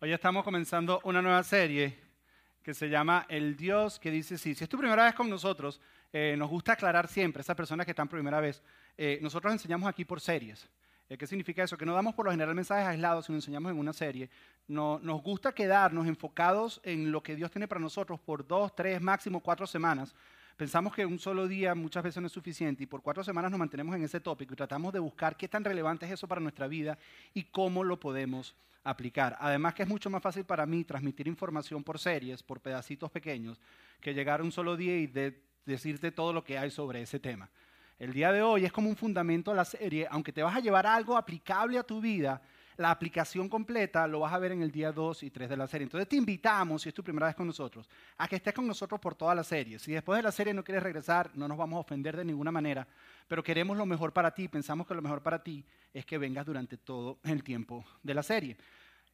Hoy estamos comenzando una nueva serie que se llama El Dios que dice sí. Si es tu primera vez con nosotros, eh, nos gusta aclarar siempre, esas personas que están primera vez, eh, nosotros enseñamos aquí por series. Eh, ¿Qué significa eso? Que no damos por lo general mensajes aislados, sino enseñamos en una serie. No, nos gusta quedarnos enfocados en lo que Dios tiene para nosotros por dos, tres, máximo cuatro semanas. Pensamos que un solo día muchas veces no es suficiente y por cuatro semanas nos mantenemos en ese tópico y tratamos de buscar qué tan relevante es eso para nuestra vida y cómo lo podemos aplicar. Además que es mucho más fácil para mí transmitir información por series, por pedacitos pequeños, que llegar un solo día y decirte todo lo que hay sobre ese tema. El día de hoy es como un fundamento de la serie, aunque te vas a llevar algo aplicable a tu vida, la aplicación completa lo vas a ver en el día 2 y 3 de la serie. Entonces te invitamos, si es tu primera vez con nosotros, a que estés con nosotros por toda la serie. Si después de la serie no quieres regresar, no nos vamos a ofender de ninguna manera, pero queremos lo mejor para ti, pensamos que lo mejor para ti es que vengas durante todo el tiempo de la serie.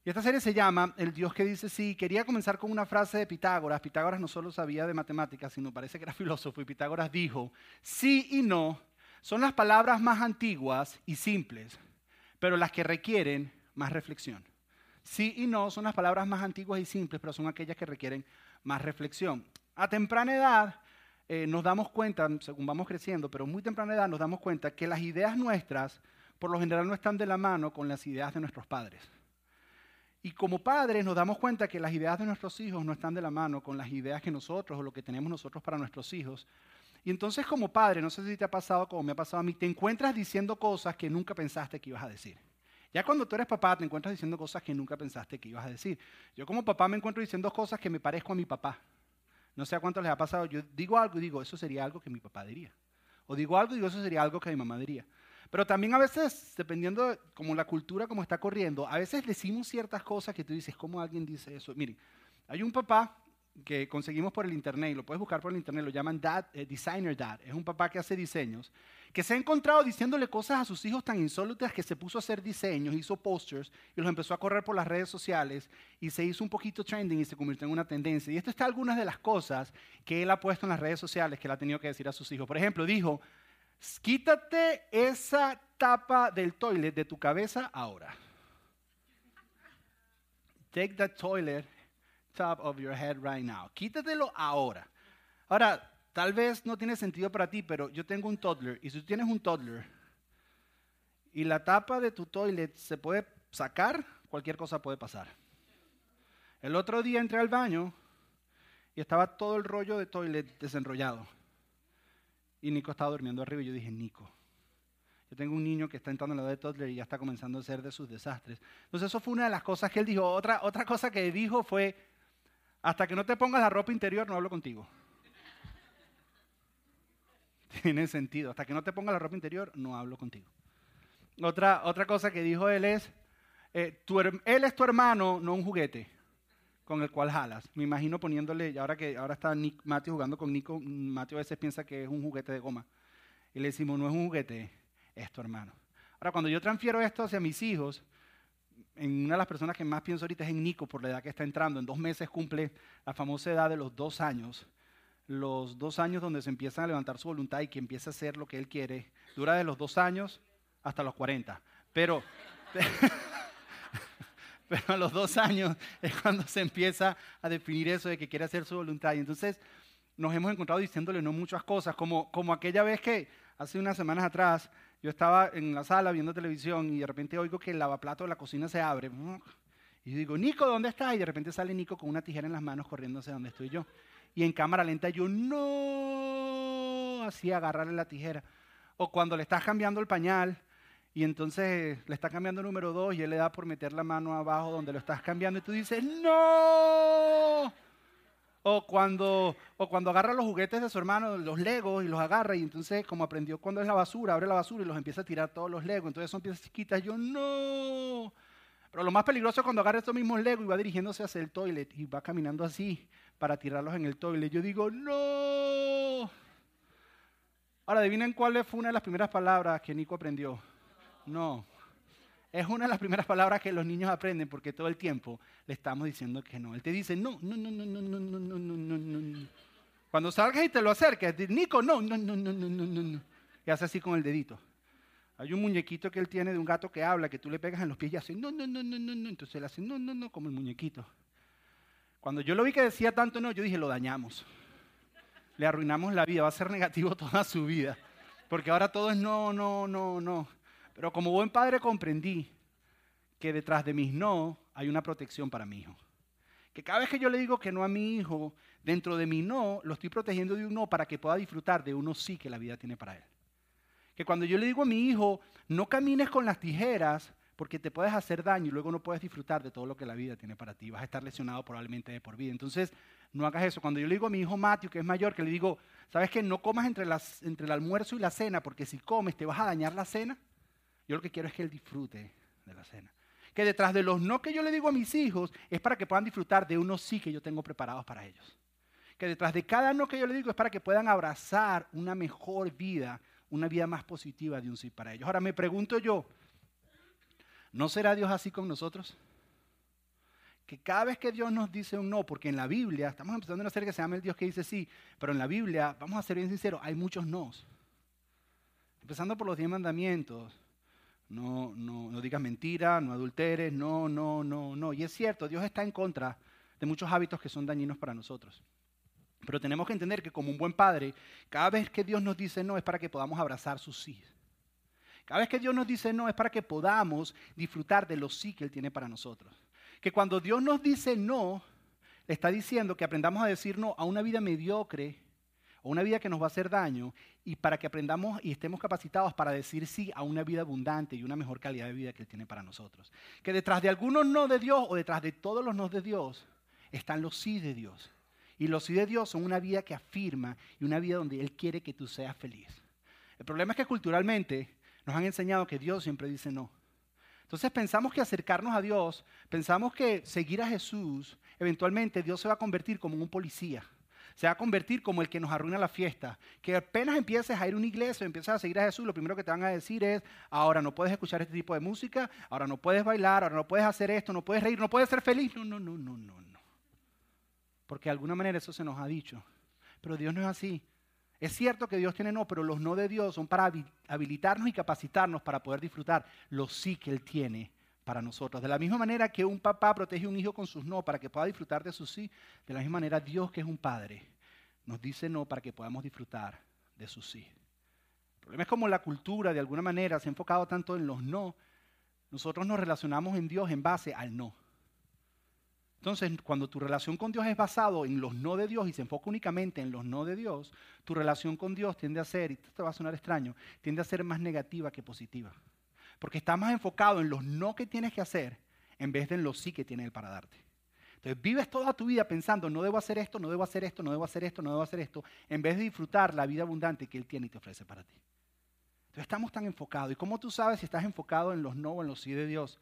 Y esta serie se llama El Dios que dice sí. Quería comenzar con una frase de Pitágoras. Pitágoras no solo sabía de matemáticas, sino parece que era filósofo. Y Pitágoras dijo, sí y no son las palabras más antiguas y simples, pero las que requieren más reflexión. Sí y no son las palabras más antiguas y simples, pero son aquellas que requieren más reflexión. A temprana edad eh, nos damos cuenta, según vamos creciendo, pero muy temprana edad nos damos cuenta que las ideas nuestras por lo general no están de la mano con las ideas de nuestros padres. Y como padres nos damos cuenta que las ideas de nuestros hijos no están de la mano con las ideas que nosotros o lo que tenemos nosotros para nuestros hijos. Y entonces como padre, no sé si te ha pasado como me ha pasado a mí, te encuentras diciendo cosas que nunca pensaste que ibas a decir. Ya cuando tú eres papá te encuentras diciendo cosas que nunca pensaste que ibas a decir. Yo como papá me encuentro diciendo cosas que me parezco a mi papá. No sé a cuántos les ha pasado. Yo digo algo y digo, eso sería algo que mi papá diría. O digo algo y digo, eso sería algo que mi mamá diría. Pero también a veces, dependiendo de como la cultura como está corriendo, a veces decimos ciertas cosas que tú dices, ¿cómo alguien dice eso? Miren, hay un papá que conseguimos por el internet, y lo puedes buscar por el internet, lo llaman Dad, eh, Designer Dad, es un papá que hace diseños, que se ha encontrado diciéndole cosas a sus hijos tan insólitas que se puso a hacer diseños, hizo posters y los empezó a correr por las redes sociales y se hizo un poquito trending y se convirtió en una tendencia. Y esto está algunas de las cosas que él ha puesto en las redes sociales que él ha tenido que decir a sus hijos. Por ejemplo, dijo, Quítate esa tapa del toilet de tu cabeza ahora. Take the toilet top of your head right now. Quítatelo ahora. Ahora, tal vez no tiene sentido para ti, pero yo tengo un toddler y si tú tienes un toddler y la tapa de tu toilet se puede sacar, cualquier cosa puede pasar. El otro día entré al baño y estaba todo el rollo de toilet desenrollado. Y Nico estaba durmiendo arriba y yo dije, Nico, yo tengo un niño que está entrando en la edad de toddler y ya está comenzando a hacer de sus desastres. Entonces eso fue una de las cosas que él dijo. Otra, otra cosa que dijo fue, hasta que no te pongas la ropa interior no hablo contigo. Tiene sentido. Hasta que no te pongas la ropa interior no hablo contigo. Otra, otra cosa que dijo él es, eh, él es tu hermano, no un juguete con el cual jalas. Me imagino poniéndole, ahora que ahora está Nick, jugando con Nico, Mateo a veces piensa que es un juguete de goma. Y le decimos, no es un juguete, es tu hermano. Ahora, cuando yo transfiero esto hacia mis hijos, en una de las personas que más pienso ahorita es en Nico, por la edad que está entrando. En dos meses cumple la famosa edad de los dos años. Los dos años donde se empieza a levantar su voluntad y que empieza a hacer lo que él quiere. Dura de los dos años hasta los 40. Pero... pero a los dos años es cuando se empieza a definir eso de que quiere hacer su voluntad. Y entonces nos hemos encontrado diciéndole no muchas cosas, como, como aquella vez que hace unas semanas atrás yo estaba en la sala viendo televisión y de repente oigo que el lavaplato de la cocina se abre. Y yo digo, Nico, ¿dónde estás? Y de repente sale Nico con una tijera en las manos corriéndose donde estoy yo. Y en cámara lenta yo, no, así agarrarle la tijera. O cuando le estás cambiando el pañal y entonces le está cambiando número dos y él le da por meter la mano abajo donde lo estás cambiando y tú dices, no. O cuando, o cuando agarra los juguetes de su hermano, los legos, y los agarra y entonces como aprendió cuando es la basura, abre la basura y los empieza a tirar todos los legos. Entonces son piezas chiquitas. Yo no. Pero lo más peligroso es cuando agarra estos mismos legos y va dirigiéndose hacia el toilet y va caminando así para tirarlos en el toilet. Yo digo, no. Ahora adivinen cuál fue una de las primeras palabras que Nico aprendió. No. Es una de las primeras palabras que los niños aprenden porque todo el tiempo le estamos diciendo que no. Él te dice, no, no, no, no, no, no, no, no, no, no, no. Cuando salgas y te lo acerques, Nico, no, no, no, no, no, no, no. Y hace así con el dedito. Hay un muñequito que él tiene de un gato que habla, que tú le pegas en los pies y hace no, no, no, no, no, no. Entonces él hace no, no, no, como el muñequito. Cuando yo lo vi que decía tanto no, yo dije, lo dañamos. Le arruinamos la vida, va a ser negativo toda su vida. Porque ahora todo es no, no, no, no. Pero como buen padre comprendí que detrás de mis no hay una protección para mi hijo. Que cada vez que yo le digo que no a mi hijo, dentro de mi no, lo estoy protegiendo de un no para que pueda disfrutar de uno sí que la vida tiene para él. Que cuando yo le digo a mi hijo, no camines con las tijeras, porque te puedes hacer daño y luego no puedes disfrutar de todo lo que la vida tiene para ti. Vas a estar lesionado probablemente de por vida. Entonces, no hagas eso. Cuando yo le digo a mi hijo Matthew, que es mayor, que le digo, ¿sabes qué? No comas entre, las, entre el almuerzo y la cena, porque si comes te vas a dañar la cena. Yo lo que quiero es que él disfrute de la cena. Que detrás de los no que yo le digo a mis hijos es para que puedan disfrutar de unos sí que yo tengo preparados para ellos. Que detrás de cada no que yo le digo es para que puedan abrazar una mejor vida, una vida más positiva de un sí para ellos. Ahora me pregunto yo, ¿No será Dios así con nosotros? Que cada vez que Dios nos dice un no, porque en la Biblia, estamos empezando una serie que se llama el Dios que dice sí, pero en la Biblia, vamos a ser bien sinceros, hay muchos nos. Empezando por los diez mandamientos. No, no, no digas mentira, no adulteres, no, no, no, no. Y es cierto, Dios está en contra de muchos hábitos que son dañinos para nosotros. Pero tenemos que entender que como un buen padre, cada vez que Dios nos dice no es para que podamos abrazar sus sí. Cada vez que Dios nos dice no es para que podamos disfrutar de lo sí que Él tiene para nosotros. Que cuando Dios nos dice no, está diciendo que aprendamos a decir no a una vida mediocre o una vida que nos va a hacer daño y para que aprendamos y estemos capacitados para decir sí a una vida abundante y una mejor calidad de vida que Él tiene para nosotros. Que detrás de algunos no de Dios o detrás de todos los no de Dios están los sí de Dios. Y los sí de Dios son una vida que afirma y una vida donde Él quiere que tú seas feliz. El problema es que culturalmente nos han enseñado que Dios siempre dice no. Entonces pensamos que acercarnos a Dios, pensamos que seguir a Jesús, eventualmente Dios se va a convertir como un policía. Se va a convertir como el que nos arruina la fiesta. Que apenas empieces a ir a una iglesia o empieces a seguir a Jesús, lo primero que te van a decir es, ahora no puedes escuchar este tipo de música, ahora no puedes bailar, ahora no puedes hacer esto, no puedes reír, no puedes ser feliz. No, no, no, no, no, no. Porque de alguna manera eso se nos ha dicho. Pero Dios no es así. Es cierto que Dios tiene no, pero los no de Dios son para habilitarnos y capacitarnos para poder disfrutar los sí que Él tiene para nosotros. De la misma manera que un papá protege a un hijo con sus no para que pueda disfrutar de sus sí, de la misma manera Dios que es un padre nos dice no para que podamos disfrutar de sus sí. El problema es como la cultura de alguna manera se ha enfocado tanto en los no, nosotros nos relacionamos en Dios en base al no. Entonces, cuando tu relación con Dios es basado en los no de Dios y se enfoca únicamente en los no de Dios, tu relación con Dios tiende a ser, y esto te va a sonar extraño, tiende a ser más negativa que positiva. Porque está más enfocado en los no que tienes que hacer en vez de en los sí que tiene Él para darte. Entonces vives toda tu vida pensando, no debo hacer esto, no debo hacer esto, no debo hacer esto, no debo hacer esto, en vez de disfrutar la vida abundante que Él tiene y te ofrece para ti. Entonces estamos tan enfocados. ¿Y cómo tú sabes si estás enfocado en los no o en los sí de Dios?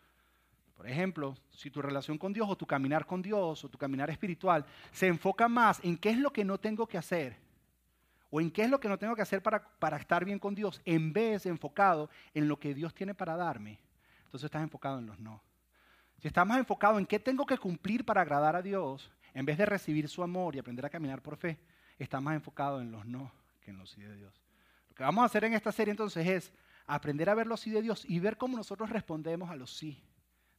Por ejemplo, si tu relación con Dios o tu caminar con Dios o tu caminar espiritual se enfoca más en qué es lo que no tengo que hacer o en qué es lo que no tengo que hacer para, para estar bien con Dios, en vez de enfocado en lo que Dios tiene para darme, entonces estás enfocado en los no. Si estás más enfocado en qué tengo que cumplir para agradar a Dios, en vez de recibir su amor y aprender a caminar por fe, estás más enfocado en los no que en los sí de Dios. Lo que vamos a hacer en esta serie entonces es aprender a ver los sí de Dios y ver cómo nosotros respondemos a los sí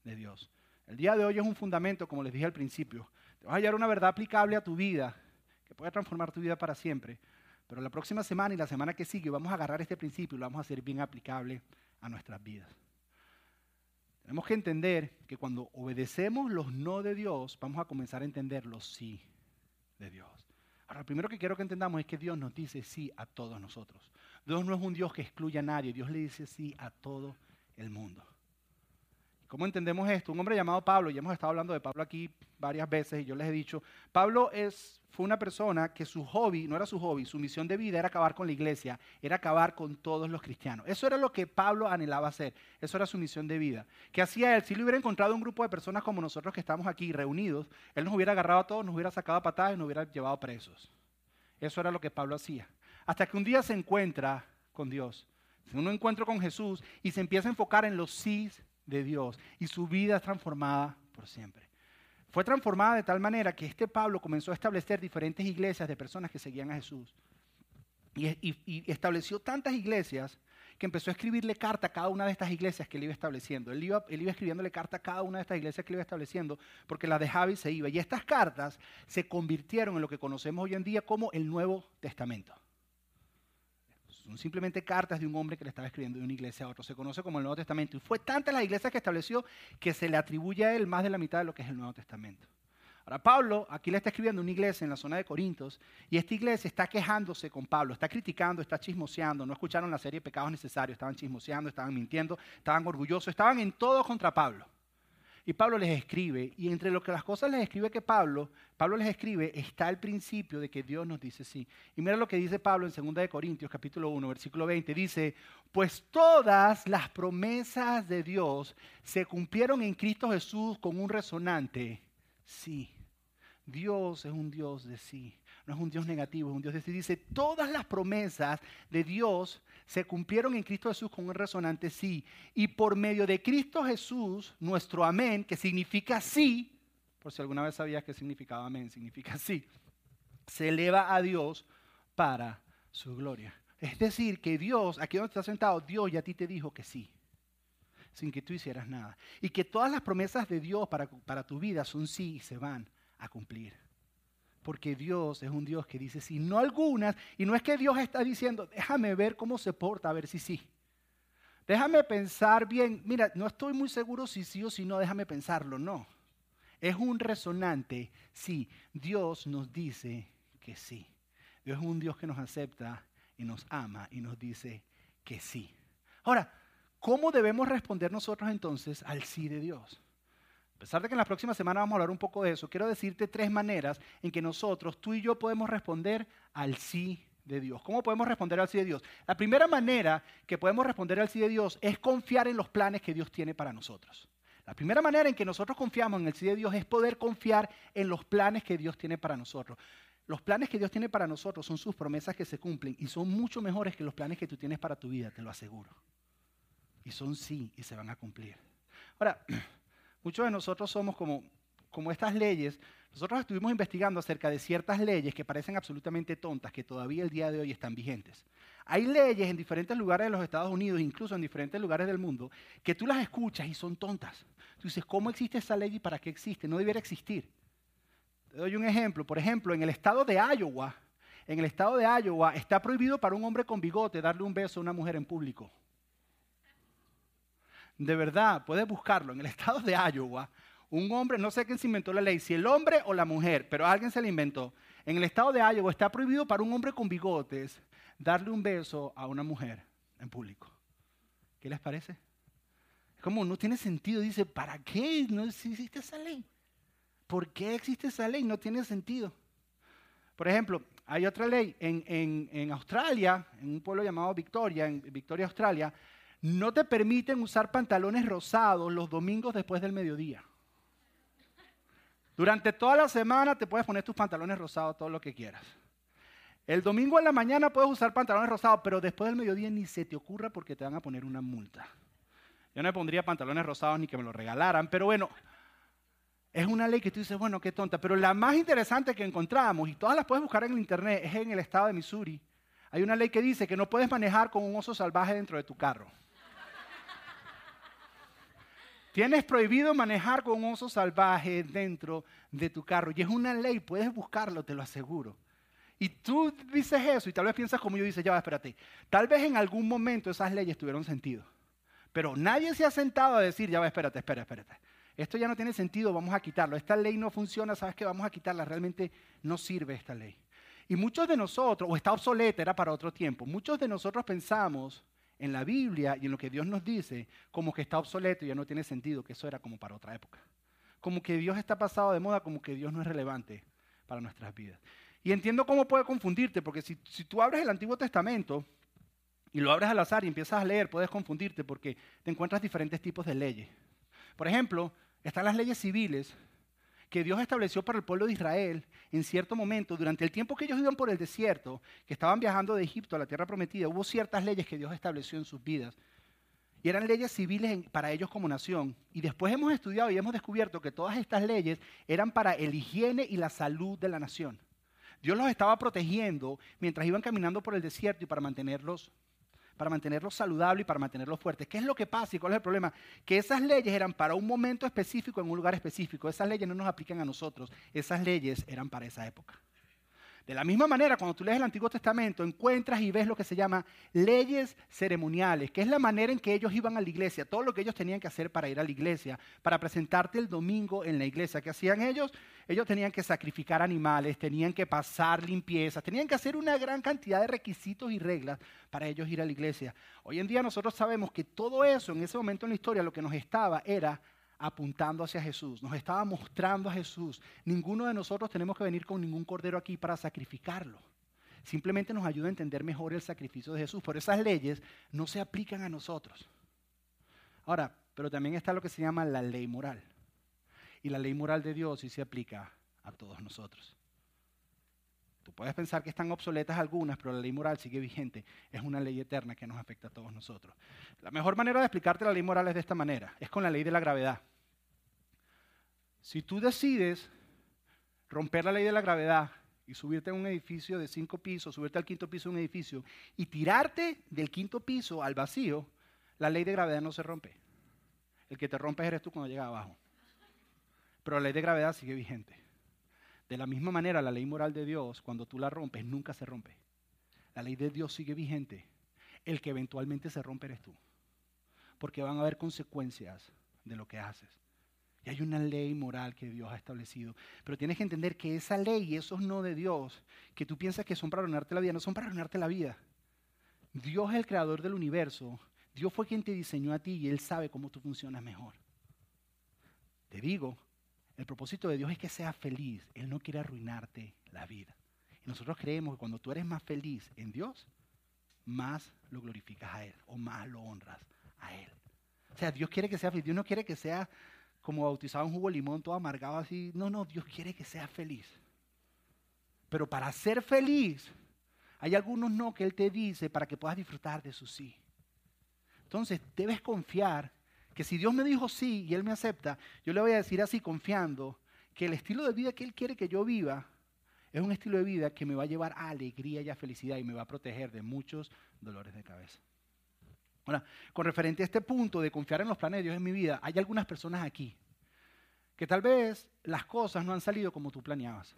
de Dios. El día de hoy es un fundamento, como les dije al principio. Te vas a hallar una verdad aplicable a tu vida, que puede transformar tu vida para siempre. Pero la próxima semana y la semana que sigue vamos a agarrar este principio y lo vamos a hacer bien aplicable a nuestras vidas. Tenemos que entender que cuando obedecemos los no de Dios, vamos a comenzar a entender los sí de Dios. Ahora, lo primero que quiero que entendamos es que Dios nos dice sí a todos nosotros. Dios no es un Dios que excluya a nadie, Dios le dice sí a todo el mundo. ¿Cómo entendemos esto? Un hombre llamado Pablo, y hemos estado hablando de Pablo aquí varias veces y yo les he dicho, Pablo es, fue una persona que su hobby, no era su hobby, su misión de vida era acabar con la iglesia, era acabar con todos los cristianos. Eso era lo que Pablo anhelaba hacer, eso era su misión de vida. ¿Qué hacía él? Si le hubiera encontrado un grupo de personas como nosotros que estamos aquí reunidos, él nos hubiera agarrado a todos, nos hubiera sacado a patadas y nos hubiera llevado presos. Eso era lo que Pablo hacía. Hasta que un día se encuentra con Dios, un encuentro con Jesús y se empieza a enfocar en los sí de Dios y su vida es transformada por siempre. Fue transformada de tal manera que este Pablo comenzó a establecer diferentes iglesias de personas que seguían a Jesús. Y, estableció tantas iglesias que empezó a escribirle carta a cada una de estas iglesias que él iba estableciendo. Él iba escribiéndole carta a cada una de estas iglesias que él iba estableciendo porque las dejaba y se iba. Y estas cartas se convirtieron en lo que conocemos hoy en día como el Nuevo Testamento. Son simplemente cartas de un hombre que le estaba escribiendo de una iglesia a otra. Se conoce como el Nuevo Testamento. Y fue tanta la iglesia que estableció que se le atribuye a él más de la mitad de lo que es el Nuevo Testamento. Ahora, Pablo aquí le está escribiendo una iglesia en la zona de Corintios y esta iglesia está quejándose con Pablo, está criticando, está chismoseando. No escucharon la serie Pecados Necesarios, estaban chismoseando, estaban mintiendo, estaban orgullosos, estaban en todo contra Pablo. Y Pablo les escribe, y entre lo que las cosas les escribe que Pablo, Pablo les escribe, está el principio de que Dios nos dice sí. Y mira lo que dice Pablo en 2 de Corintios, capítulo 1, versículo 20, dice, pues todas las promesas de Dios se cumplieron en Cristo Jesús con un resonante sí. Dios es un Dios de sí. No es un Dios negativo, es un Dios sí. Dice, todas las promesas de Dios se cumplieron en Cristo Jesús con un resonante sí. Y por medio de Cristo Jesús, nuestro amén, que significa sí, por si alguna vez sabías qué significaba amén, significa sí, se eleva a Dios para su gloria. Es decir, que Dios, aquí donde estás sentado, Dios ya a ti te dijo que sí sin que tú hicieras nada. Y que todas las promesas de Dios para, para tu vida son sí y se van a cumplir. Porque Dios es un Dios que dice sí, no algunas, y no es que Dios está diciendo, déjame ver cómo se porta, a ver si sí. Déjame pensar bien, mira, no estoy muy seguro si sí o si no, déjame pensarlo, no. Es un resonante, sí, Dios nos dice que sí. Dios es un Dios que nos acepta y nos ama y nos dice que sí. Ahora, ¿Cómo debemos responder nosotros entonces al sí de Dios? Pesar de que en la próxima semana vamos a hablar un poco de eso, quiero decirte tres maneras en que nosotros, tú y yo, podemos responder al sí de Dios. ¿Cómo podemos responder al sí de Dios? La primera manera que podemos responder al sí de Dios es confiar en los planes que Dios tiene para nosotros. La primera manera en que nosotros confiamos en el sí de Dios es poder confiar en los planes que Dios tiene para nosotros. Los planes que Dios tiene para nosotros son sus promesas que se cumplen y son mucho mejores que los planes que tú tienes para tu vida, te lo aseguro y son sí y se van a cumplir. Ahora, muchos de nosotros somos como, como estas leyes. Nosotros estuvimos investigando acerca de ciertas leyes que parecen absolutamente tontas, que todavía el día de hoy están vigentes. Hay leyes en diferentes lugares de los Estados Unidos, incluso en diferentes lugares del mundo, que tú las escuchas y son tontas. Tú dices, ¿cómo existe esa ley y para qué existe? No debiera existir. Te doy un ejemplo. Por ejemplo, en el estado de Iowa, en el estado de Iowa está prohibido para un hombre con bigote darle un beso a una mujer en público de verdad, puedes buscarlo, en el estado de Iowa, un hombre, no sé quién se inventó la ley, si el hombre o la mujer, pero alguien se la inventó. En el estado de Iowa está prohibido para un hombre con bigotes darle un beso a una mujer en público. ¿Qué les parece? Es como no tiene sentido. Dice, ¿para qué no existe esa ley? ¿Por qué existe esa ley? No tiene sentido. Por ejemplo, hay otra ley en, en Australia, en un pueblo llamado Victoria, en Victoria, Australia, no te permiten usar pantalones rosados los domingos después del mediodía. Durante toda la semana te puedes poner tus pantalones rosados todo lo que quieras. El domingo en la mañana puedes usar pantalones rosados, pero después del mediodía ni se te ocurra porque te van a poner una multa. Yo no me pondría pantalones rosados ni que me los regalaran, pero bueno, es una ley que tú dices, bueno, qué tonta. Pero la más interesante que encontramos, y todas las puedes buscar en el internet, es en el estado de Missouri. Hay una ley que dice que no puedes manejar con un oso salvaje dentro de tu carro. Tienes prohibido manejar con oso salvaje dentro de tu carro. Y es una ley, puedes buscarlo, te lo aseguro. Y tú dices eso y tal vez piensas como yo, dices, ya va, espérate. Tal vez en algún momento esas leyes tuvieron sentido. Pero nadie se ha sentado a decir, ya va, espérate, espérate, espérate. Esto ya no tiene sentido, vamos a quitarlo. Esta ley no funciona, sabes que vamos a quitarla. Realmente no sirve esta ley. Y muchos de nosotros, o está obsoleta, era para otro tiempo, muchos de nosotros pensamos en la Biblia y en lo que Dios nos dice como que está obsoleto y ya no tiene sentido, que eso era como para otra época. Como que Dios está pasado de moda, como que Dios no es relevante para nuestras vidas. Y entiendo cómo puede confundirte, porque si, si tú abres el Antiguo Testamento y lo abres al azar y empiezas a leer, puedes confundirte porque te encuentras diferentes tipos de leyes. Por ejemplo, están las leyes civiles que Dios estableció para el pueblo de Israel en cierto momento, durante el tiempo que ellos iban por el desierto, que estaban viajando de Egipto a la tierra prometida, hubo ciertas leyes que Dios estableció en sus vidas. Y eran leyes civiles para ellos como nación. Y después hemos estudiado y hemos descubierto que todas estas leyes eran para el higiene y la salud de la nación. Dios los estaba protegiendo mientras iban caminando por el desierto y para mantenerlos para mantenerlos saludables y para mantenerlos fuertes. ¿Qué es lo que pasa y cuál es el problema? Que esas leyes eran para un momento específico en un lugar específico. Esas leyes no nos aplican a nosotros, esas leyes eran para esa época. De la misma manera, cuando tú lees el Antiguo Testamento, encuentras y ves lo que se llama leyes ceremoniales, que es la manera en que ellos iban a la iglesia, todo lo que ellos tenían que hacer para ir a la iglesia, para presentarte el domingo en la iglesia. ¿Qué hacían ellos? Ellos tenían que sacrificar animales, tenían que pasar limpiezas, tenían que hacer una gran cantidad de requisitos y reglas para ellos ir a la iglesia. Hoy en día nosotros sabemos que todo eso en ese momento en la historia lo que nos estaba era apuntando hacia Jesús, nos estaba mostrando a Jesús. Ninguno de nosotros tenemos que venir con ningún cordero aquí para sacrificarlo. Simplemente nos ayuda a entender mejor el sacrificio de Jesús. Por esas leyes no se aplican a nosotros. Ahora, pero también está lo que se llama la ley moral. Y la ley moral de Dios sí se aplica a todos nosotros. Tú puedes pensar que están obsoletas algunas, pero la ley moral sigue vigente. Es una ley eterna que nos afecta a todos nosotros. La mejor manera de explicarte la ley moral es de esta manera. Es con la ley de la gravedad. Si tú decides romper la ley de la gravedad y subirte a un edificio de cinco pisos, subirte al quinto piso de un edificio y tirarte del quinto piso al vacío, la ley de gravedad no se rompe. El que te rompe eres tú cuando llegas abajo. Pero la ley de gravedad sigue vigente. De la misma manera, la ley moral de Dios, cuando tú la rompes, nunca se rompe. La ley de Dios sigue vigente. El que eventualmente se rompe eres tú. Porque van a haber consecuencias de lo que haces. Y hay una ley moral que Dios ha establecido. Pero tienes que entender que esa ley y esos no de Dios, que tú piensas que son para arruinarte la vida, no son para arruinarte la vida. Dios es el creador del universo. Dios fue quien te diseñó a ti y Él sabe cómo tú funcionas mejor. Te digo, el propósito de Dios es que seas feliz. Él no quiere arruinarte la vida. Y nosotros creemos que cuando tú eres más feliz en Dios, más lo glorificas a Él o más lo honras a Él. O sea, Dios quiere que seas feliz. Dios no quiere que seas como bautizado en jugo de limón, todo amargado así. No, no, Dios quiere que seas feliz. Pero para ser feliz, hay algunos no que Él te dice para que puedas disfrutar de su sí. Entonces, debes confiar que si Dios me dijo sí y Él me acepta, yo le voy a decir así confiando que el estilo de vida que Él quiere que yo viva es un estilo de vida que me va a llevar a alegría y a felicidad y me va a proteger de muchos dolores de cabeza. Ahora, con referente a este punto de confiar en los planes de Dios en mi vida, hay algunas personas aquí que tal vez las cosas no han salido como tú planeabas.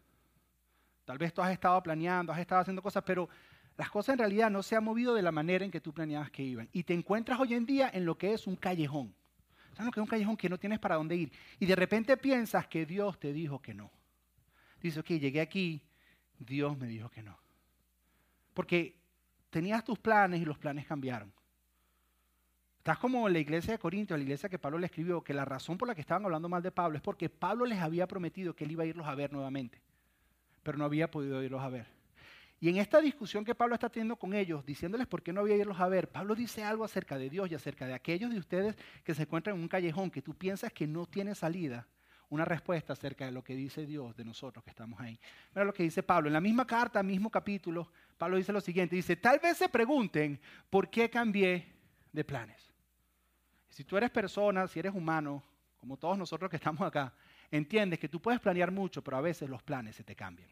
Tal vez tú has estado planeando, has estado haciendo cosas, pero las cosas en realidad no se han movido de la manera en que tú planeabas que iban. Y te encuentras hoy en día en lo que es un callejón. ¿Sabes lo que es un callejón que no tienes para dónde ir? Y de repente piensas que Dios te dijo que no. Dices, ok, llegué aquí, Dios me dijo que no. Porque tenías tus planes y los planes cambiaron. Estás como la iglesia de Corintios, la iglesia que Pablo le escribió, que la razón por la que estaban hablando mal de Pablo es porque Pablo les había prometido que él iba a irlos a ver nuevamente, pero no había podido irlos a ver. Y en esta discusión que Pablo está teniendo con ellos, diciéndoles por qué no había irlos a ver, Pablo dice algo acerca de Dios y acerca de aquellos de ustedes que se encuentran en un callejón que tú piensas que no tiene salida, una respuesta acerca de lo que dice Dios de nosotros que estamos ahí. Mira lo que dice Pablo. En la misma carta, mismo capítulo, Pablo dice lo siguiente. Dice, tal vez se pregunten por qué cambié de planes. Si tú eres persona, si eres humano, como todos nosotros que estamos acá, entiendes que tú puedes planear mucho, pero a veces los planes se te cambian.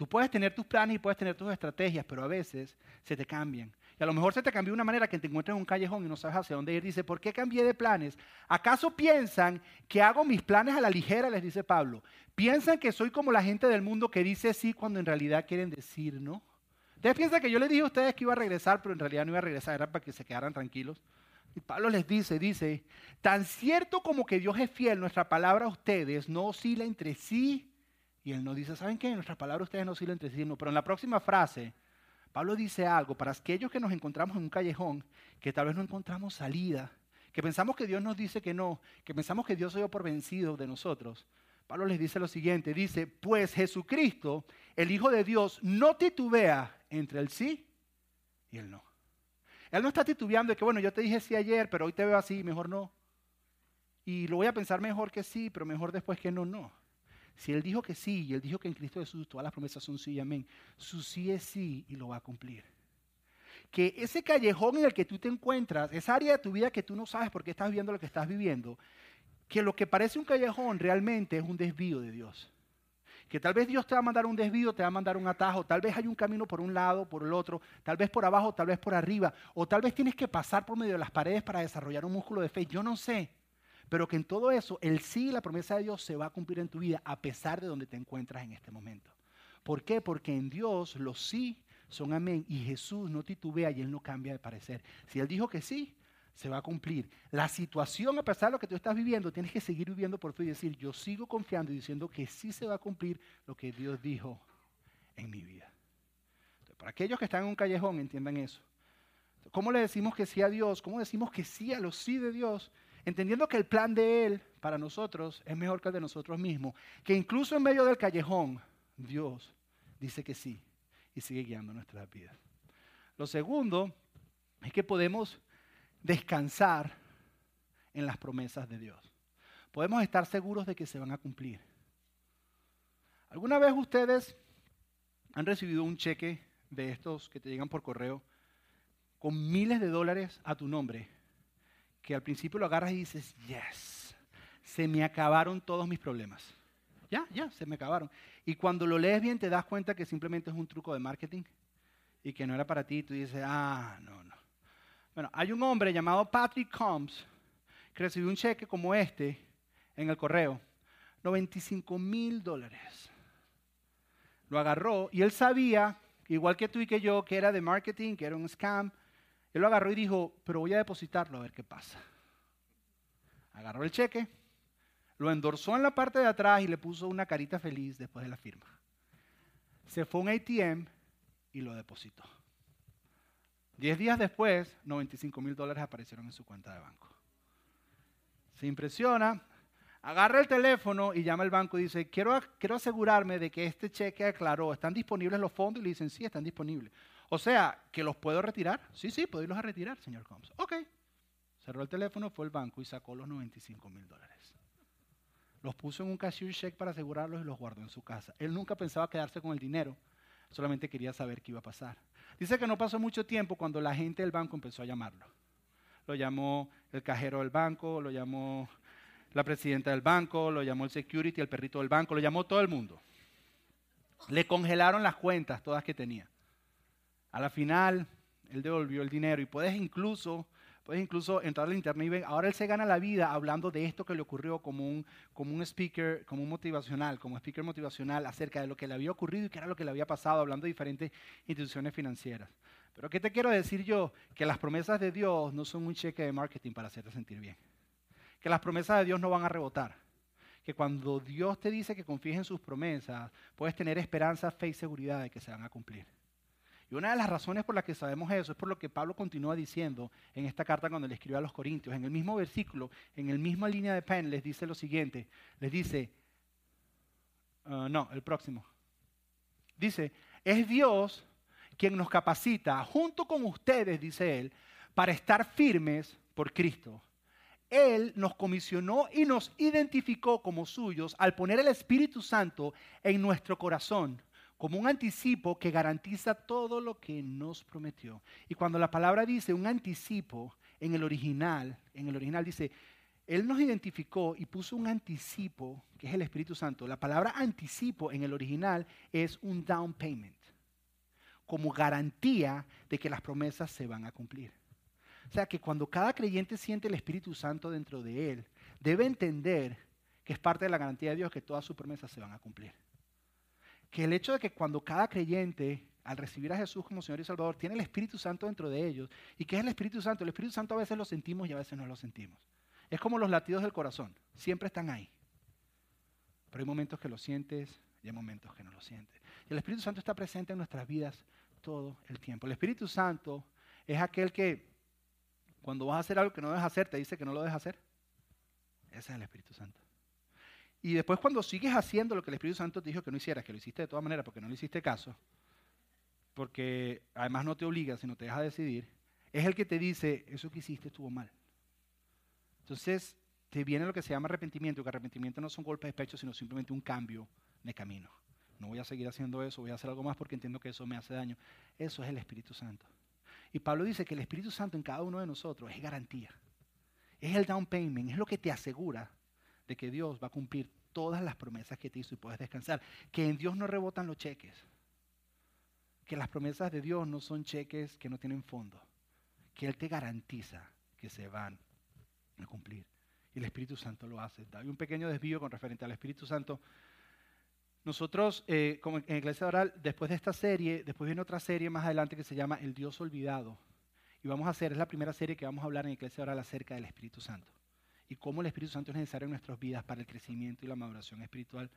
Tú puedes tener tus planes y puedes tener tus estrategias, pero a veces se te cambian. Y a lo mejor se te cambió de una manera que te encuentras en un callejón y no sabes hacia dónde ir. Dice, ¿por qué cambié de planes? ¿Acaso piensan que hago mis planes a la ligera? Les dice Pablo. ¿Piensan que soy como la gente del mundo que dice sí cuando en realidad quieren decir no? Ustedes piensan que yo les dije a ustedes que iba a regresar, pero en realidad no iba a regresar, era para que se quedaran tranquilos. Y Pablo les dice, dice, tan cierto como que Dios es fiel, nuestra palabra a ustedes no oscila entre sí. Y él no dice, ¿saben qué? Nuestra palabra a ustedes no oscila entre sí. No. Pero en la próxima frase, Pablo dice algo para aquellos que nos encontramos en un callejón, que tal vez no encontramos salida, que pensamos que Dios nos dice que no, que pensamos que Dios se dio por vencido de nosotros. Pablo les dice lo siguiente, dice, pues Jesucristo, el Hijo de Dios, no titubea entre el sí y el no. Él no está titubeando de que, bueno, yo te dije sí ayer, pero hoy te veo así, mejor no. Y lo voy a pensar mejor que sí, pero mejor después que no, no. Si Él dijo que sí, y Él dijo que en Cristo Jesús todas las promesas son sí y amén, su sí es sí y lo va a cumplir. Que ese callejón en el que tú te encuentras, esa área de tu vida que tú no sabes por qué estás viviendo lo que estás viviendo, que lo que parece un callejón realmente es un desvío de Dios. que tal vez Dios te va a mandar un desvío, te va a mandar un atajo, tal vez hay un camino por un lado, por el otro, tal vez por abajo, tal vez por arriba, o tal vez tienes que pasar por medio de las paredes para desarrollar un músculo de fe, yo no sé. Pero que en todo eso, el sí y la promesa de Dios se va a cumplir en tu vida a pesar de donde te encuentras en este momento. ¿Por qué? Porque en Dios los sí son amén y Jesús no titubea y Él no cambia de parecer. Si Él dijo que sí, se va a cumplir. La situación, a pesar de lo que tú estás viviendo, tienes que seguir viviendo por fe y decir, yo sigo confiando y diciendo que sí se va a cumplir lo que Dios dijo en mi vida. para aquellos que están en un callejón, entiendan eso. ¿Cómo le decimos que sí a Dios? ¿Cómo decimos que sí a los sí de Dios? Entendiendo que el plan de Él para nosotros es mejor que el de nosotros mismos. Que incluso en medio del callejón, Dios dice que sí y sigue guiando nuestras vidas. Lo segundo es que podemos descansar en las promesas de Dios. Podemos estar seguros de que se van a cumplir. ¿Alguna vez ustedes han recibido un cheque de estos que te llegan por correo con miles de dólares a tu nombre? Que al principio lo agarras y dices, yes, se me acabaron todos mis problemas. Ya, ya, se me acabaron. Y cuando lo lees bien te das cuenta que simplemente es un truco de marketing y que no era para ti. Y tú dices, ah, no, no. Bueno, hay un hombre llamado Patrick Combs que recibió un cheque como este en el correo. 95 mil dólares. Lo agarró y él sabía, igual que tú y que yo, que era de marketing, que era un scam. Él lo agarró y dijo, pero voy a depositarlo a ver qué pasa. Agarró el cheque, lo endorsó en la parte de atrás y le puso una carita feliz después de la firma. Se fue a un ATM y lo depositó. Diez días después, 95 mil dólares aparecieron en su cuenta de banco. Se impresiona, agarra el teléfono y llama al banco y dice, quiero, quiero asegurarme de que este cheque aclaró, ¿están disponibles los fondos? Y le dicen, sí, están disponibles. O sea, ¿que los puedo retirar? Sí, sí, puedo irlos a retirar, señor Combs. Ok. Cerró el teléfono, fue al banco y sacó los 95 mil dólares. Los puso en un cashier check para asegurarlos y los guardó en su casa. Él nunca pensaba quedarse con el dinero, solamente quería saber qué iba a pasar. Dice que no pasó mucho tiempo cuando la gente del banco empezó a llamarlo. Lo llamó el cajero del banco, lo llamó la presidenta del banco, lo llamó el security, el perrito del banco, lo llamó todo el mundo. Le congelaron las cuentas, todas que tenía. A la final, él devolvió el dinero y puedes incluso Puedes incluso entrar al internet y ver, ahora él se gana la vida hablando de esto que le ocurrió como un, como un speaker, como un motivacional, como speaker motivacional acerca de lo que le había ocurrido y qué era lo que le había pasado, hablando de diferentes instituciones financieras. Pero ¿qué te quiero decir yo? Que las promesas de Dios no son un cheque de marketing para hacerte sentir bien. Que las promesas de Dios no van a rebotar. Que cuando Dios te dice que confíes en sus promesas, puedes tener esperanza, fe y seguridad de que se van a cumplir. Y una de las razones por las que sabemos eso es por lo que Pablo continúa diciendo en esta carta cuando le escribe a los Corintios. En el mismo versículo, en la misma línea de pen, les dice lo siguiente. Les dice, uh, no, el próximo. Dice, es Dios quien nos capacita, junto con ustedes, dice él, para estar firmes por Cristo. Él nos comisionó y nos identificó como suyos al poner el Espíritu Santo en nuestro corazón como un anticipo que garantiza todo lo que nos prometió. Y cuando la palabra dice un anticipo, en el original, en el original dice, Él nos identificó y puso un anticipo, que es el Espíritu Santo. La palabra anticipo en el original es un down payment, como garantía de que las promesas se van a cumplir. O sea que cuando cada creyente siente el Espíritu Santo dentro de él, debe entender que es parte de la garantía de Dios que todas sus promesas se van a cumplir que el hecho de que cuando cada creyente, al recibir a Jesús como Señor y Salvador, tiene el Espíritu Santo dentro de ellos, ¿y qué es el Espíritu Santo? El Espíritu Santo a veces lo sentimos y a veces no lo sentimos. Es como los latidos del corazón, siempre están ahí. Pero hay momentos que lo sientes y hay momentos que no lo sientes. Y el Espíritu Santo está presente en nuestras vidas todo el tiempo. El Espíritu Santo es aquel que cuando vas a hacer algo que no debes hacer, te dice que no lo debes hacer. Ese es el Espíritu Santo. Y después cuando sigues haciendo lo que el Espíritu Santo te dijo que no hicieras, que lo hiciste de todas maneras porque no le hiciste caso, porque además no te obliga, sino te deja decidir, es el que te dice, eso que hiciste estuvo mal. Entonces te viene lo que se llama arrepentimiento, que arrepentimiento no son golpes de pecho, sino simplemente un cambio de camino. No voy a seguir haciendo eso, voy a hacer algo más porque entiendo que eso me hace daño. Eso es el Espíritu Santo. Y Pablo dice que el Espíritu Santo en cada uno de nosotros es garantía. Es el down payment, es lo que te asegura de que Dios va a cumplir todas las promesas que te hizo y puedes descansar. Que en Dios no rebotan los cheques. Que las promesas de Dios no son cheques que no tienen fondo. Que Él te garantiza que se van a cumplir. Y el Espíritu Santo lo hace. Hay un pequeño desvío con referente al Espíritu Santo. Nosotros, eh, como en Iglesia Oral, después de esta serie, después viene otra serie más adelante que se llama El Dios Olvidado. Y vamos a hacer, es la primera serie que vamos a hablar en Iglesia Oral acerca del Espíritu Santo. Y cómo el Espíritu Santo es necesario en nuestras vidas para el crecimiento y la maduración espiritual.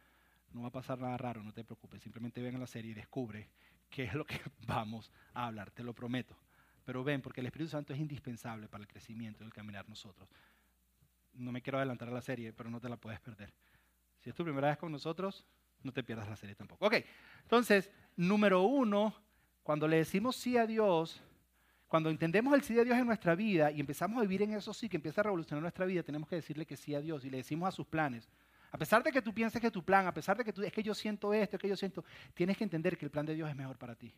No va a pasar nada raro, no te preocupes. Simplemente ven a la serie y descubre qué es lo que vamos a hablar, te lo prometo. Pero ven, porque el Espíritu Santo es indispensable para el crecimiento y el caminar nosotros. No me quiero adelantar a la serie, pero no te la puedes perder. Si es tu primera vez con nosotros, no te pierdas la serie tampoco. Ok, entonces, número uno, cuando le decimos sí a Dios, cuando entendemos el sí de Dios en nuestra vida y empezamos a vivir en eso sí, que empieza a revolucionar nuestra vida, tenemos que decirle que sí a Dios y le decimos a sus planes. A pesar de que tú pienses que tu plan, a pesar de que tú, es que yo siento esto, es que yo siento, tienes que entender que el plan de Dios es mejor para ti.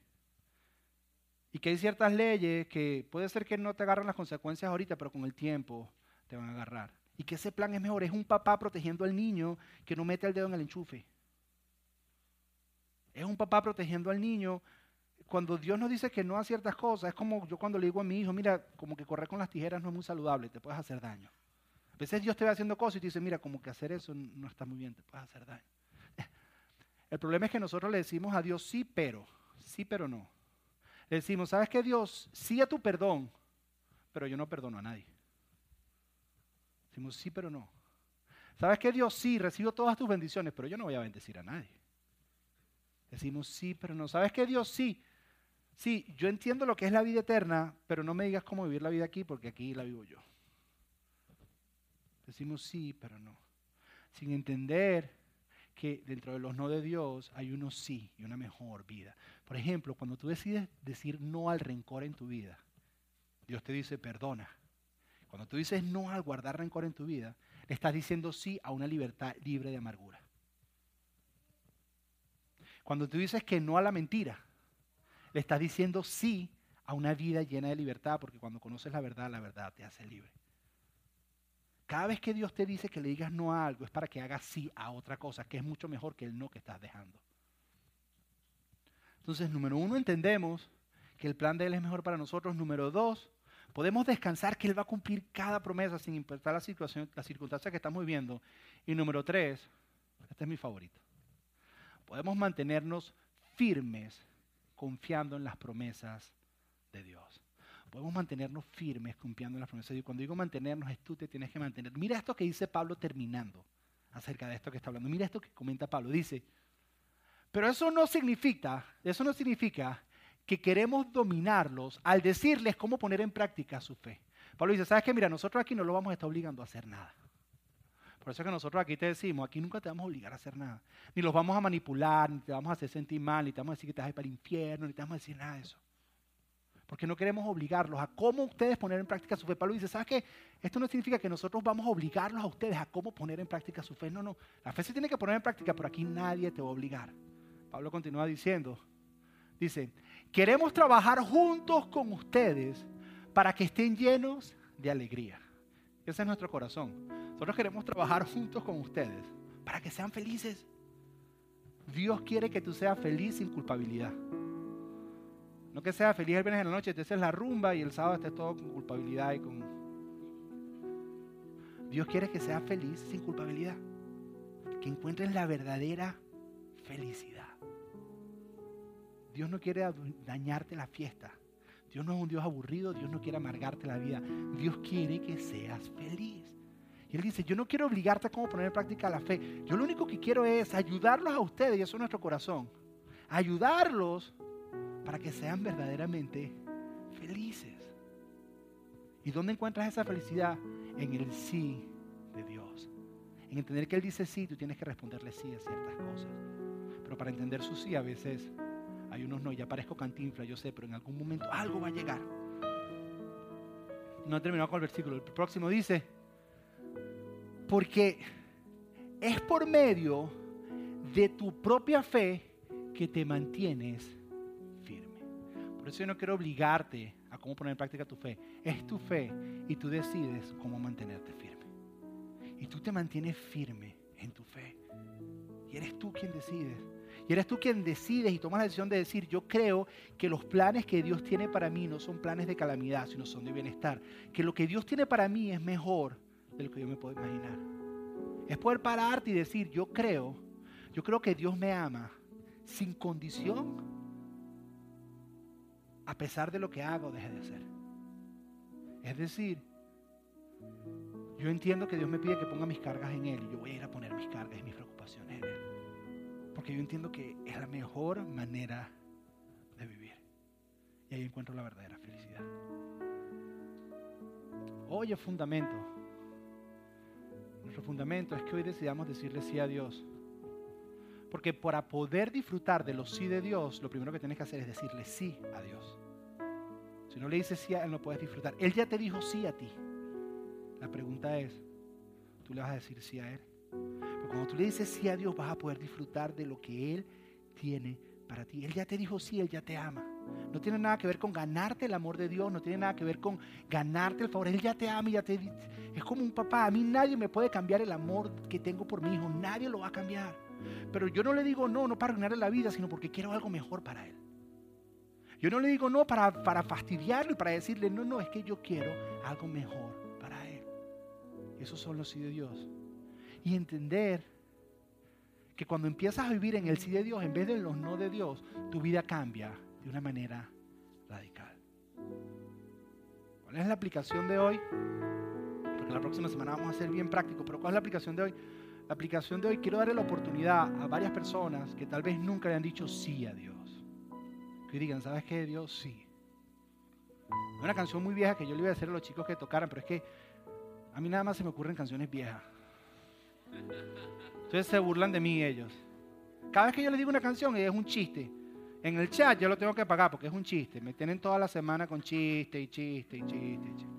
Y que hay ciertas leyes que puede ser que no te agarran las consecuencias ahorita, pero con el tiempo te van a agarrar. Y que ese plan es mejor. Es un papá protegiendo al niño que no mete el dedo en el enchufe. Es un papá protegiendo al niño. Cuando Dios nos dice que no a ciertas cosas, es como yo cuando le digo a mi hijo, mira, como que correr con las tijeras no es muy saludable, te puedes hacer daño. A veces Dios te va haciendo cosas y te dice, mira, como que hacer eso no está muy bien, te puedes hacer daño. El problema es que nosotros le decimos a Dios sí, pero, sí, pero no. Le decimos, ¿sabes qué Dios? Sí a tu perdón, pero yo no perdono a nadie. Decimos sí, pero no. ¿Sabes qué Dios? Sí, recibo todas tus bendiciones, pero yo no voy a bendecir a nadie. Decimos sí, pero no. ¿Sabes qué Dios? Sí. Sí, yo entiendo lo que es la vida eterna, pero no me digas cómo vivir la vida aquí porque aquí la vivo yo. Decimos sí, pero no. Sin entender que dentro de los no de Dios hay uno sí y una mejor vida. Por ejemplo, cuando tú decides decir no al rencor en tu vida, Dios te dice perdona. Cuando tú dices no al guardar rencor en tu vida, le estás diciendo sí a una libertad libre de amargura. Cuando tú dices que no a la mentira, le estás diciendo sí a una vida llena de libertad, porque cuando conoces la verdad, la verdad te hace libre. Cada vez que Dios te dice que le digas no a algo es para que hagas sí a otra cosa, que es mucho mejor que el no que estás dejando. Entonces, número uno, entendemos que el plan de Él es mejor para nosotros. Número dos, podemos descansar que Él va a cumplir cada promesa sin importar la situación, la circunstancia que estamos viviendo. Y número tres, este es mi favorito, podemos mantenernos firmes confiando en las promesas de Dios podemos mantenernos firmes confiando en las promesas de Dios. Cuando digo mantenernos, es tú te tienes que mantener. Mira esto que dice Pablo terminando acerca de esto que está hablando. Mira esto que comenta Pablo. Dice, pero eso no significa, eso no significa que queremos dominarlos al decirles cómo poner en práctica su fe. Pablo dice, ¿sabes qué? Mira, nosotros aquí no lo vamos a estar obligando a hacer nada. Por eso es que nosotros aquí te decimos, aquí nunca te vamos a obligar a hacer nada. Ni los vamos a manipular, ni te vamos a hacer sentir mal, ni te vamos a decir que te vas a ir para el infierno, ni te vamos a decir nada de eso porque no queremos obligarlos a cómo ustedes poner en práctica su fe. Pablo dice, ¿sabes qué? Esto no significa que nosotros vamos a obligarlos a ustedes a cómo poner en práctica su fe. No, no. La fe se tiene que poner en práctica, pero aquí nadie te va a obligar. Pablo continúa diciendo, dice, queremos trabajar juntos con ustedes para que estén llenos de alegría. Ese es nuestro corazón. Nosotros queremos trabajar juntos con ustedes para que sean felices. Dios quiere que tú seas feliz sin culpabilidad. No que sea feliz el viernes en la noche, te haces la rumba y el sábado estés todo con culpabilidad y con... Dios quiere que seas feliz sin culpabilidad. Que encuentres la verdadera felicidad. Dios no quiere dañarte la fiesta. Dios no es un Dios aburrido, Dios no quiere amargarte la vida. Dios quiere que seas feliz. Él dice, yo no quiero obligarte a cómo poner en práctica la fe. Yo lo único que quiero es ayudarlos a ustedes, y eso es nuestro corazón. Ayudarlos para que sean verdaderamente felices. ¿Y dónde encuentras esa felicidad? En el sí de Dios. En entender que Él dice sí, tú tienes que responderle sí a ciertas cosas. Pero para entender su sí a veces hay unos no. Ya parezco cantinfla, yo sé, pero en algún momento algo va a llegar. No he terminado con el versículo. El próximo dice, porque es por medio de tu propia fe que te mantienes por eso yo no quiero obligarte a cómo poner en práctica tu fe. Es tu fe y tú decides cómo mantenerte firme. Y tú te mantienes firme en tu fe. Y eres tú quien decides. Y eres tú quien decides y tomas la decisión de decir, yo creo que los planes que Dios tiene para mí no son planes de calamidad, sino son de bienestar. Que lo que Dios tiene para mí es mejor de lo que yo me puedo imaginar. Es poder pararte y decir, yo creo, yo creo que Dios me ama sin condición, a pesar de lo que hago, deje de hacer. Es decir, yo entiendo que Dios me pide que ponga mis cargas en Él yo voy a ir a poner mis cargas y mis preocupaciones en Él. Porque yo entiendo que es la mejor manera de vivir. Y ahí encuentro la verdadera felicidad. Hoy fundamento. Nuestro fundamento es que hoy decidamos decirle sí a Dios. Porque para poder disfrutar de los sí de Dios, lo primero que tienes que hacer es decirle sí a Dios. Si no le dices sí a Él, no puedes disfrutar. Él ya te dijo sí a ti. La pregunta es, ¿tú le vas a decir sí a Él? Porque cuando tú le dices sí a Dios, vas a poder disfrutar de lo que Él tiene para ti. Él ya te dijo sí, Él ya te ama. No tiene nada que ver con ganarte el amor de Dios, no tiene nada que ver con ganarte el favor. Él ya te ama ya te... Es como un papá. A mí nadie me puede cambiar el amor que tengo por mi hijo. Nadie lo va a cambiar. Pero yo no le digo no, no para arruinarle la vida, sino porque quiero algo mejor para él. Yo no le digo no para, para fastidiarlo y para decirle, no, no, es que yo quiero algo mejor para él. Esos son los sí de Dios. Y entender que cuando empiezas a vivir en el sí de Dios en vez de los no de Dios, tu vida cambia de una manera radical. ¿Cuál es la aplicación de hoy? Porque la próxima semana vamos a ser bien prácticos, pero ¿cuál es la aplicación de hoy? La aplicación de hoy quiero darle la oportunidad a varias personas que tal vez nunca le han dicho sí a Dios. Que digan, ¿sabes qué? Dios sí. Una canción muy vieja que yo le iba a decir a los chicos que tocaran, pero es que a mí nada más se me ocurren canciones viejas. Entonces se burlan de mí ellos. Cada vez que yo les digo una canción es un chiste. En el chat yo lo tengo que pagar porque es un chiste. Me tienen toda la semana con chiste y chiste y chiste. Y chiste.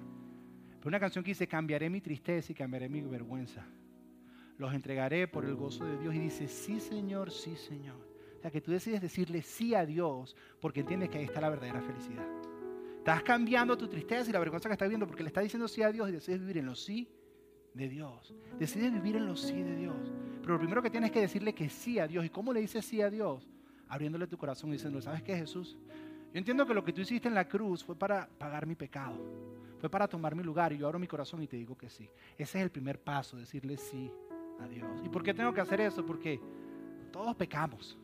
Pero una canción que dice, cambiaré mi tristeza y cambiaré mi vergüenza los entregaré por el gozo de Dios. Y dice, sí Señor, sí Señor. O sea, que tú decides decirle sí a Dios porque entiendes que ahí está la verdadera felicidad. Estás cambiando tu tristeza y la vergüenza que estás viendo porque le estás diciendo sí a Dios y decides vivir en los sí de Dios. Decides vivir en los sí de Dios. Pero lo primero que tienes que decirle que sí a Dios. ¿Y cómo le dices sí a Dios? Abriéndole tu corazón y diciendo, ¿sabes qué Jesús? Yo entiendo que lo que tú hiciste en la cruz fue para pagar mi pecado. Fue para tomar mi lugar y yo abro mi corazón y te digo que sí. Ese es el primer paso, decirle sí a Dios. ¿Y por qué tengo que hacer eso? Porque todos pecamos,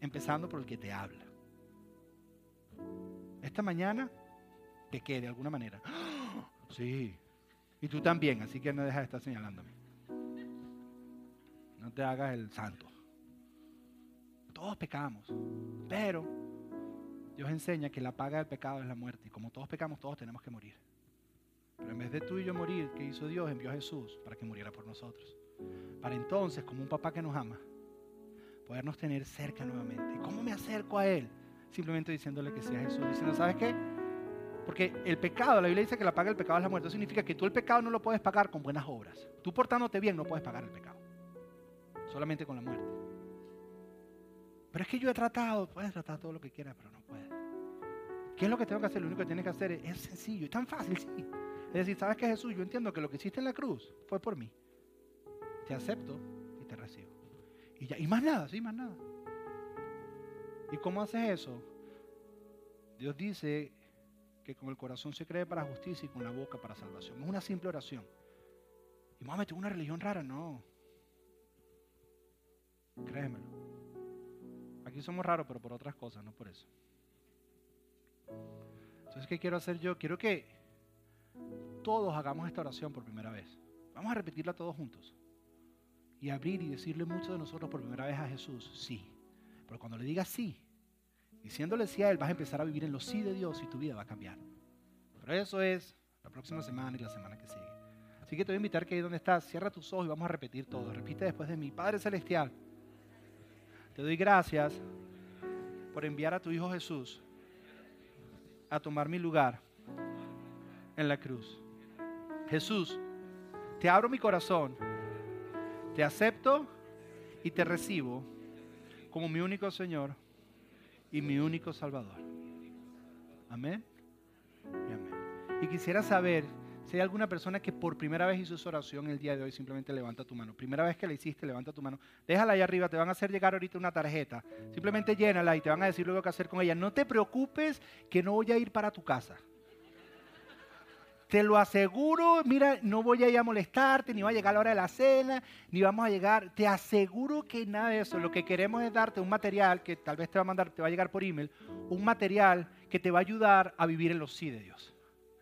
empezando por el que te habla. Esta mañana pequé de alguna manera. Sí. Y tú también, así que no dejas de estar señalándome. No te hagas el santo. Todos pecamos, pero Dios enseña que la paga del pecado es la muerte. Y como todos pecamos, todos tenemos que morir. Pero en vez de tú y yo morir, ¿qué hizo Dios? Envió a Jesús para que muriera por nosotros para entonces, como un papá que nos ama, podernos tener cerca nuevamente. ¿Y cómo me acerco a Él? Simplemente diciéndole que sea Jesús. Diciendo, ¿sabes qué? Porque el pecado, la Biblia dice que la paga del pecado es la muerte. Eso significa que tú el pecado no lo puedes pagar con buenas obras. Tú portándote bien no puedes pagar el pecado. Solamente con la muerte. Pero es que yo he tratado, puedes tratar todo lo que quieras, pero no puedes. ¿Qué es lo que tengo que hacer? Lo único que tienes que hacer es, es sencillo, es tan fácil, sí. Es decir, ¿sabes qué Jesús? Yo entiendo que lo que hiciste en la cruz fue por mí te acepto y te recibo. Y, ya, y más nada, sí, más nada. ¿Y cómo haces eso? Dios dice que con el corazón se cree para justicia y con la boca para salvación. Es una simple oración. Y vamos a una religión rara, no. Créemelo. Aquí somos raros, pero por otras cosas, no por eso. Entonces, ¿qué quiero hacer yo? Quiero que todos hagamos esta oración por primera vez. Vamos a repetirla todos juntos y abrir y decirle mucho de nosotros por primera vez a Jesús, sí. Pero cuando le digas sí, diciéndole sí a Él, vas a empezar a vivir en los sí de Dios y tu vida va a cambiar. Pero eso es la próxima semana y la semana que sigue. Así que te voy a invitar que ahí donde estás, cierra tus ojos y vamos a repetir todo. Repite después de mí, Padre Celestial, te doy gracias por enviar a tu Hijo Jesús a tomar mi lugar en la cruz. Jesús, te abro mi corazón te acepto y te recibo como mi único Señor y mi único Salvador. Amén. Y, amén. y quisiera saber Si hay alguna persona que por primera vez hizo esa oración el día de hoy, simplemente levanta tu mano. Primera vez que la hiciste, levanta tu mano. Déjala ahí arriba, te van a hacer llegar ahorita una tarjeta. Simplemente llénala y te van a decir luego qué hacer con ella. No te preocupes que no voy a ir para tu casa. Te lo aseguro, mira, no voy a ir a molestarte, ni va a llegar la hora de la cena, ni vamos a llegar. Te aseguro que nada de eso. Lo que queremos es darte un material que tal vez te va a mandar, te va a llegar por email, un material que te va a ayudar a vivir en los sí de Dios.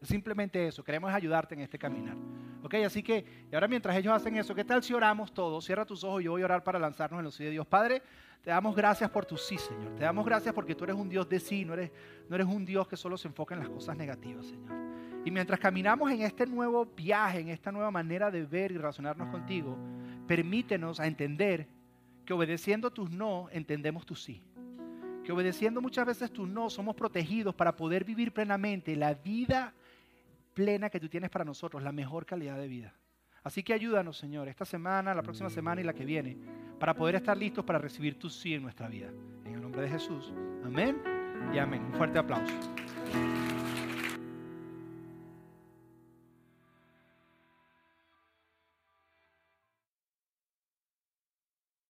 Simplemente eso, queremos ayudarte en este caminar. ¿Ok? Así que, y ahora mientras ellos hacen eso, ¿qué tal si oramos todos? Cierra tus ojos, yo voy a orar para lanzarnos en los sí de Dios. Padre, te damos gracias por tu sí, Señor. Te damos gracias porque tú eres un Dios de sí, no eres, no eres un Dios que solo se enfoca en las cosas negativas, Señor. Y mientras caminamos en este nuevo viaje, en esta nueva manera de ver y relacionarnos contigo, permítenos a entender que obedeciendo tus no, entendemos tu sí. Que obedeciendo muchas veces tus no, somos protegidos para poder vivir plenamente la vida plena que tú tienes para nosotros, la mejor calidad de vida. Así que ayúdanos, Señor, esta semana, la próxima semana y la que viene, para poder estar listos para recibir tu sí en nuestra vida. En el nombre de Jesús. Amén y amén. Un fuerte aplauso.